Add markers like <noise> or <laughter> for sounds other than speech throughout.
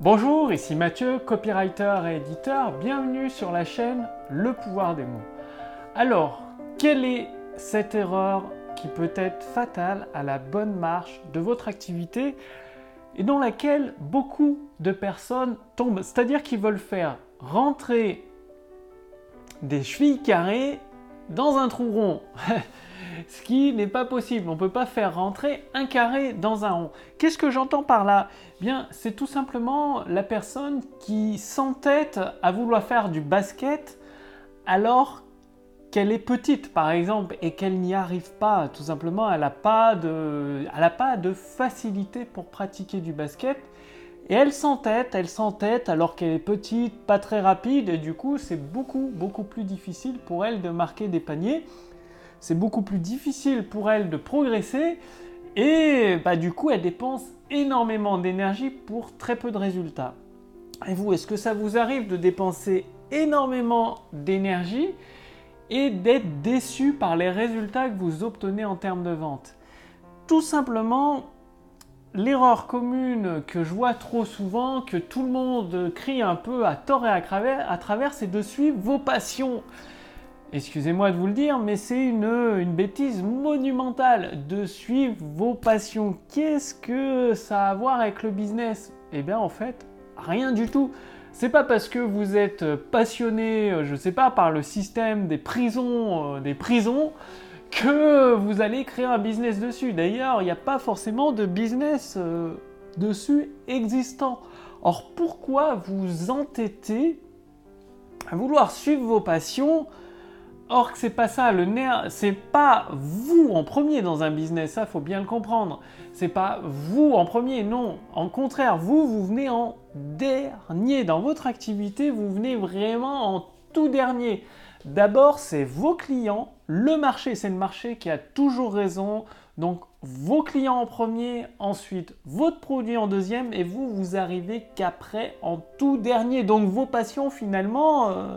Bonjour, ici Mathieu, copywriter et éditeur. Bienvenue sur la chaîne Le pouvoir des mots. Alors, quelle est cette erreur qui peut être fatale à la bonne marche de votre activité et dans laquelle beaucoup de personnes tombent? C'est-à-dire qu'ils veulent faire rentrer des chevilles carrées dans un trou rond. <laughs> ce qui n'est pas possible. On ne peut pas faire rentrer un carré dans un rond. Qu'est-ce que j'entends par là? Bien, c'est tout simplement la personne qui s'entête à vouloir faire du basket alors qu'elle est petite, par exemple, et qu'elle n'y arrive pas. Tout simplement, elle n'a pas, de, pas de facilité pour pratiquer du basket. Et elle s'entête, elle s'entête alors qu'elle est petite, pas très rapide, et du coup c'est beaucoup beaucoup plus difficile pour elle de marquer des paniers. C'est beaucoup plus difficile pour elle de progresser. Et bah, du coup elle dépense énormément d'énergie pour très peu de résultats. Et vous, est-ce que ça vous arrive de dépenser énormément d'énergie et d'être déçu par les résultats que vous obtenez en termes de vente? Tout simplement, l'erreur commune que je vois trop souvent, que tout le monde crie un peu à tort et à travers, à c'est de suivre vos passions. Excusez-moi de vous le dire, mais c'est une, bêtise monumentale de suivre vos passions. Qu'est-ce que ça a à voir avec le business? Eh bien en fait, rien du tout. C'est pas parce que vous êtes passionné, je sais pas, par le système des prisons, euh, des prisons, que vous allez créer un business dessus. D'ailleurs, il n'y a pas forcément de business euh, dessus existant. Or, pourquoi vous entêtez à vouloir suivre vos passions? Or que c'est pas ça, le nerf, c'est pas vous en premier dans un business, ça faut bien le comprendre. C'est pas vous en premier, non. En contraire, vous, vous venez en dernier. Dans votre activité, vous venez vraiment en tout dernier. D'abord, c'est vos clients. Le marché, c'est le marché qui a toujours raison. Donc, vos clients en premier, ensuite votre produit en deuxième, et vous, vous arrivez qu'après en tout dernier. Donc, vos passions, finalement, euh,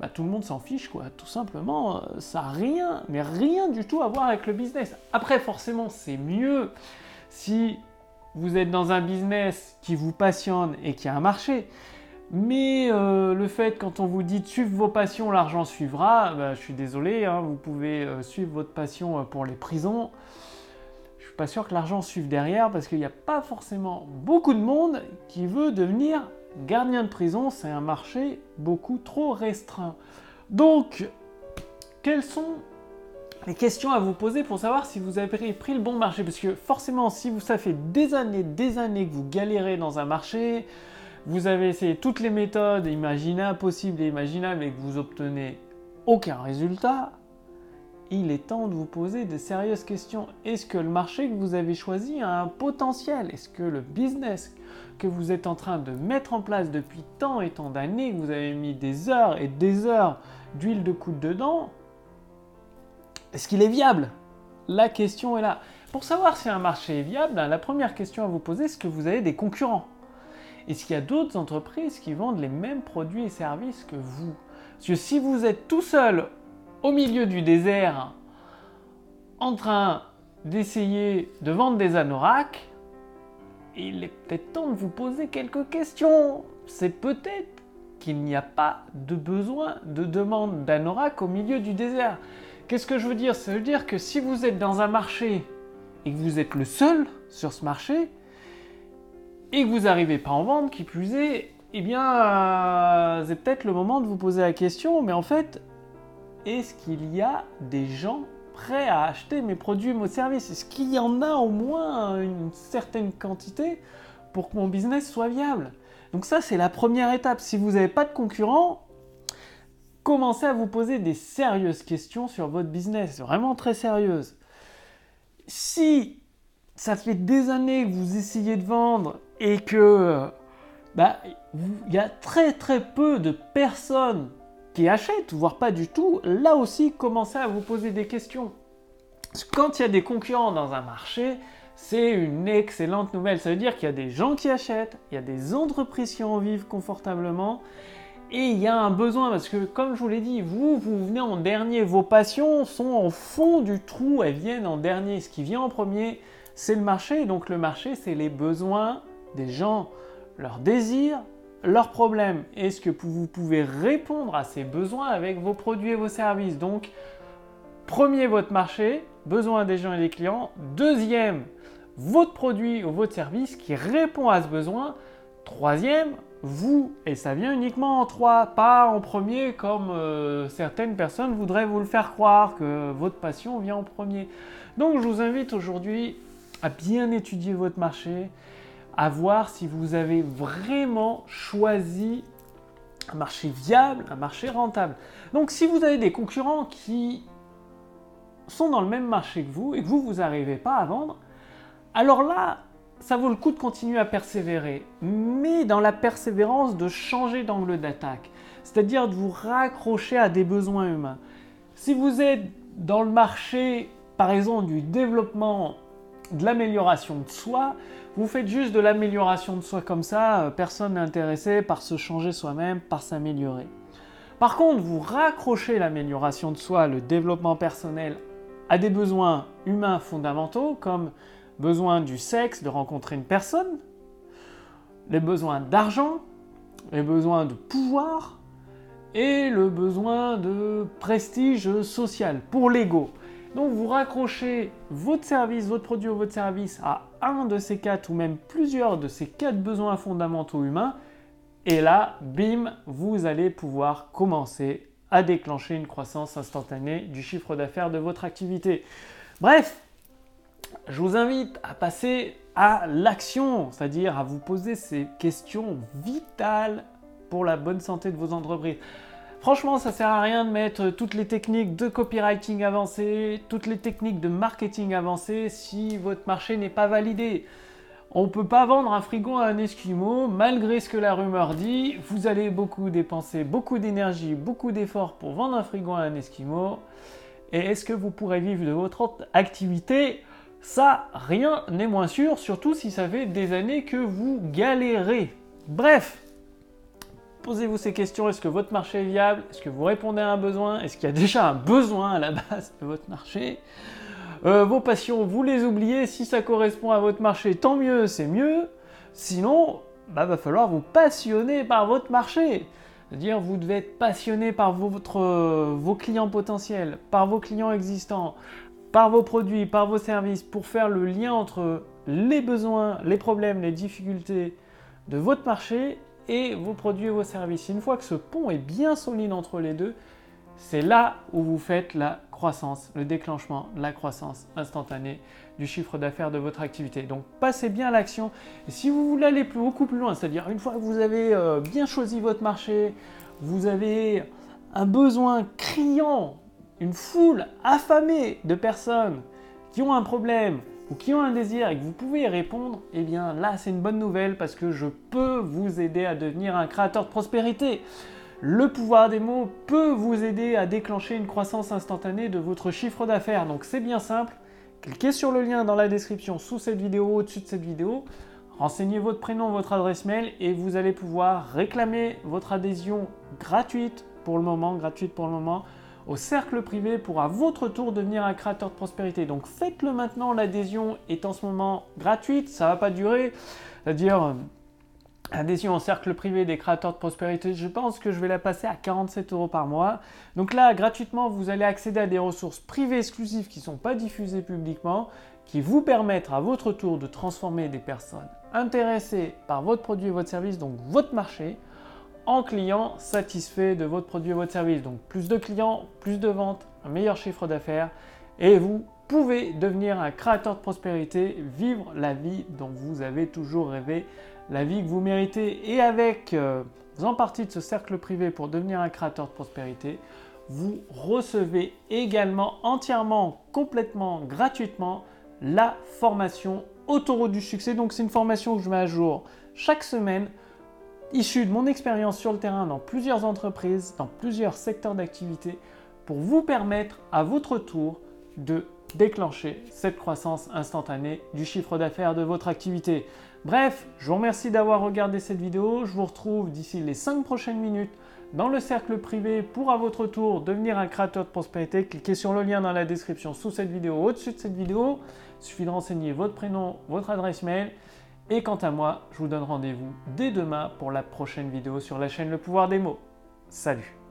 bah, tout le monde s'en fiche, quoi. Tout simplement, euh, ça n'a rien, mais rien du tout à voir avec le business. Après, forcément, c'est mieux si vous êtes dans un business qui vous passionne et qui a un marché. Mais euh, le fait, quand on vous dit de suivre vos passions, l'argent suivra, bah, je suis désolé, hein, vous pouvez euh, suivre votre passion pour les prisons. Je suis pas sûr que l'argent suive derrière parce qu'il n'y a pas forcément beaucoup de monde qui veut devenir gardien de prison, c'est un marché beaucoup trop restreint. Donc, quelles sont les questions à vous poser pour savoir si vous avez pris le bon marché? Parce que forcément, si vous, ça fait des années, des années que vous galérez dans un marché, vous avez essayé toutes les méthodes imaginables, possibles et imaginables et que vous obtenez aucun résultat, il est temps de vous poser de sérieuses questions. Est-ce que le marché que vous avez choisi a un potentiel? Est-ce que le business que vous êtes en train de mettre en place depuis tant et tant d'années, que vous avez mis des heures et des heures d'huile de coude dedans, est-ce qu'il est viable? La question est là. Pour savoir si un marché est viable, la première question à vous poser, est-ce que vous avez des concurrents? Est-ce qu'il y a d'autres entreprises qui vendent les mêmes produits et services que vous? Parce que si vous êtes tout seul au milieu du désert en train d'essayer de vendre des anoraks, il est peut-être temps de vous poser quelques questions. C'est peut-être qu'il n'y a pas de besoin de demande d'anorak au milieu du désert. Qu'est-ce que je veux dire? Ça veut dire que si vous êtes dans un marché et que vous êtes le seul sur ce marché, et que vous n'arrivez pas en vente, qui plus est, eh bien, euh, c'est peut-être le moment de vous poser la question, mais en fait, est-ce qu'il y a des gens prêts à acheter mes produits, mes services? Est-ce qu'il y en a au moins une certaine quantité pour que mon business soit viable? Donc ça, c'est la première étape. Si vous n'avez pas de concurrents, commencez à vous poser des sérieuses questions sur votre business, vraiment très sérieuses. Si ça fait des années que vous essayez de vendre et que bah, il y a très très peu de personnes qui achètent, voire pas du tout, là aussi, commencez à vous poser des questions. Quand il y a des concurrents dans un marché, c'est une excellente nouvelle. Ça veut dire qu'il y a des gens qui achètent, il y a des entreprises qui en vivent confortablement, et il y a un besoin, parce que comme je vous l'ai dit, vous, vous venez en dernier, vos passions sont en fond du trou, elles viennent en dernier. Ce qui vient en premier, c'est le marché, donc le marché, c'est les besoins des gens. leurs désirs, leurs problèmes Est-ce que vous pouvez répondre à ces besoins avec vos produits et vos services? Donc, premier, votre marché, besoin des gens et des clients. Deuxième, votre produit ou votre service qui répond à ce besoin. Troisième, vous, et ça vient uniquement en trois, pas en premier comme euh, certaines personnes voudraient vous le faire croire, que votre passion vient en premier. Donc je vous invite aujourd'hui à bien étudier votre marché, à voir si vous avez vraiment choisi un marché viable, un marché rentable. Donc si vous avez des concurrents qui sont dans le même marché que vous et que vous, vous n'arrivez pas à vendre, alors là, ça vaut le coup de continuer à persévérer, mais dans la persévérance de changer d'angle d'attaque, c'est-à-dire de vous raccrocher à des besoins humains. Si vous êtes dans le marché, par exemple, du développement, de l'amélioration de soi, vous faites juste de l'amélioration de soi comme ça, euh, personne n'est intéressé par se changer soi-même, par s'améliorer. Par contre, vous raccrochez l'amélioration de soi, le développement personnel à des besoins humains fondamentaux comme besoin du sexe, de rencontrer une personne, les besoins d'argent, les besoins de pouvoir et le besoin de prestige social pour l'ego. Donc vous raccrochez votre service, votre produit ou votre service à un de ces quatre ou même plusieurs de ces quatre besoins fondamentaux humains et là, bim, vous allez pouvoir commencer à déclencher une croissance instantanée du chiffre d'affaires de votre activité. Bref, je vous invite à passer à l'action, c'est-à-dire à vous poser ces questions vitales pour la bonne santé de vos entreprises. Franchement, ça sert à rien de mettre toutes les techniques de copywriting avancées, toutes les techniques de marketing avancées si votre marché n'est pas validé. On ne peut pas vendre un frigo à un Esquimau, malgré ce que la rumeur dit. Vous allez beaucoup dépenser beaucoup d'énergie, beaucoup d'efforts pour vendre un frigo à un Esquimau. Et est-ce que vous pourrez vivre de votre activité? Ça, rien n'est moins sûr, surtout si ça fait des années que vous galérez. Bref, posez-vous ces questions. Est-ce que votre marché est viable? Est-ce que vous répondez à un besoin? Est-ce qu'il y a déjà un besoin à la base de votre marché? Euh, Vos passions, vous les oubliez. Si ça correspond à votre marché, tant mieux, c'est mieux. Sinon, bah, va falloir vous passionner par votre marché. C'est-à-dire, vous devez être passionné par vos clients potentiels, par vos clients existants, par vos produits, par vos services, pour faire le lien entre les besoins, les problèmes, les difficultés de votre marché et vos produits et vos services. Une fois que ce pont est bien solide entre les deux, c'est là où vous faites la croissance, le déclenchement, la croissance instantanée du chiffre d'affaires de votre activité. Donc passez bien à l'action. Et si vous voulez aller beaucoup plus loin, c'est-à-dire une fois que vous avez euh, bien choisi votre marché, vous avez un besoin criant une foule affamée de personnes qui ont un problème qui ont un désir et que vous pouvez y répondre, eh bien là c'est une bonne nouvelle parce que je peux vous aider à devenir un créateur de prospérité. Le pouvoir des mots peut vous aider à déclencher une croissance instantanée de votre chiffre d'affaires. Donc c'est bien simple. Cliquez sur le lien dans la description sous cette vidéo, au-dessus de cette vidéo. Renseignez votre prénom, votre adresse mail et vous allez pouvoir réclamer votre adhésion gratuite pour le moment, gratuite pour le moment, au cercle privé pour à votre tour devenir un créateur de prospérité. Donc faites-le maintenant, l'adhésion est en ce moment gratuite, ça va pas durer. C'est-à-dire, euh, adhésion au cercle privé des créateurs de prospérité, je pense que je vais la passer à 47 euros par mois. Donc là, gratuitement, vous allez accéder à des ressources privées exclusives qui ne sont pas diffusées publiquement, qui vous permettent à votre tour de transformer des personnes intéressées par votre produit et votre service, donc votre marché, en client satisfait de votre produit et votre service. Donc plus de clients, plus de ventes, un meilleur chiffre d'affaires et vous pouvez devenir un créateur de prospérité, vivre la vie dont vous avez toujours rêvé, la vie que vous méritez. Et avec, euh, en partie de ce cercle privé pour devenir un créateur de prospérité, vous recevez également entièrement, complètement, gratuitement la formation Autoroute du succès. Donc c'est une formation que je mets à jour chaque semaine issu de mon expérience sur le terrain dans plusieurs entreprises, dans plusieurs secteurs d'activité, pour vous permettre à votre tour de déclencher cette croissance instantanée du chiffre d'affaires de votre activité. Bref, je vous remercie d'avoir regardé cette vidéo. Je vous retrouve d'ici les 5 prochaines minutes dans le cercle privé pour à votre tour devenir un créateur de prospérité. Cliquez sur le lien dans la description sous cette vidéo, au-dessus de cette vidéo. Il suffit de renseigner votre prénom, votre adresse mail Et quant à moi, je vous donne rendez-vous dès demain pour la prochaine vidéo sur la chaîne Le pouvoir des mots. Salut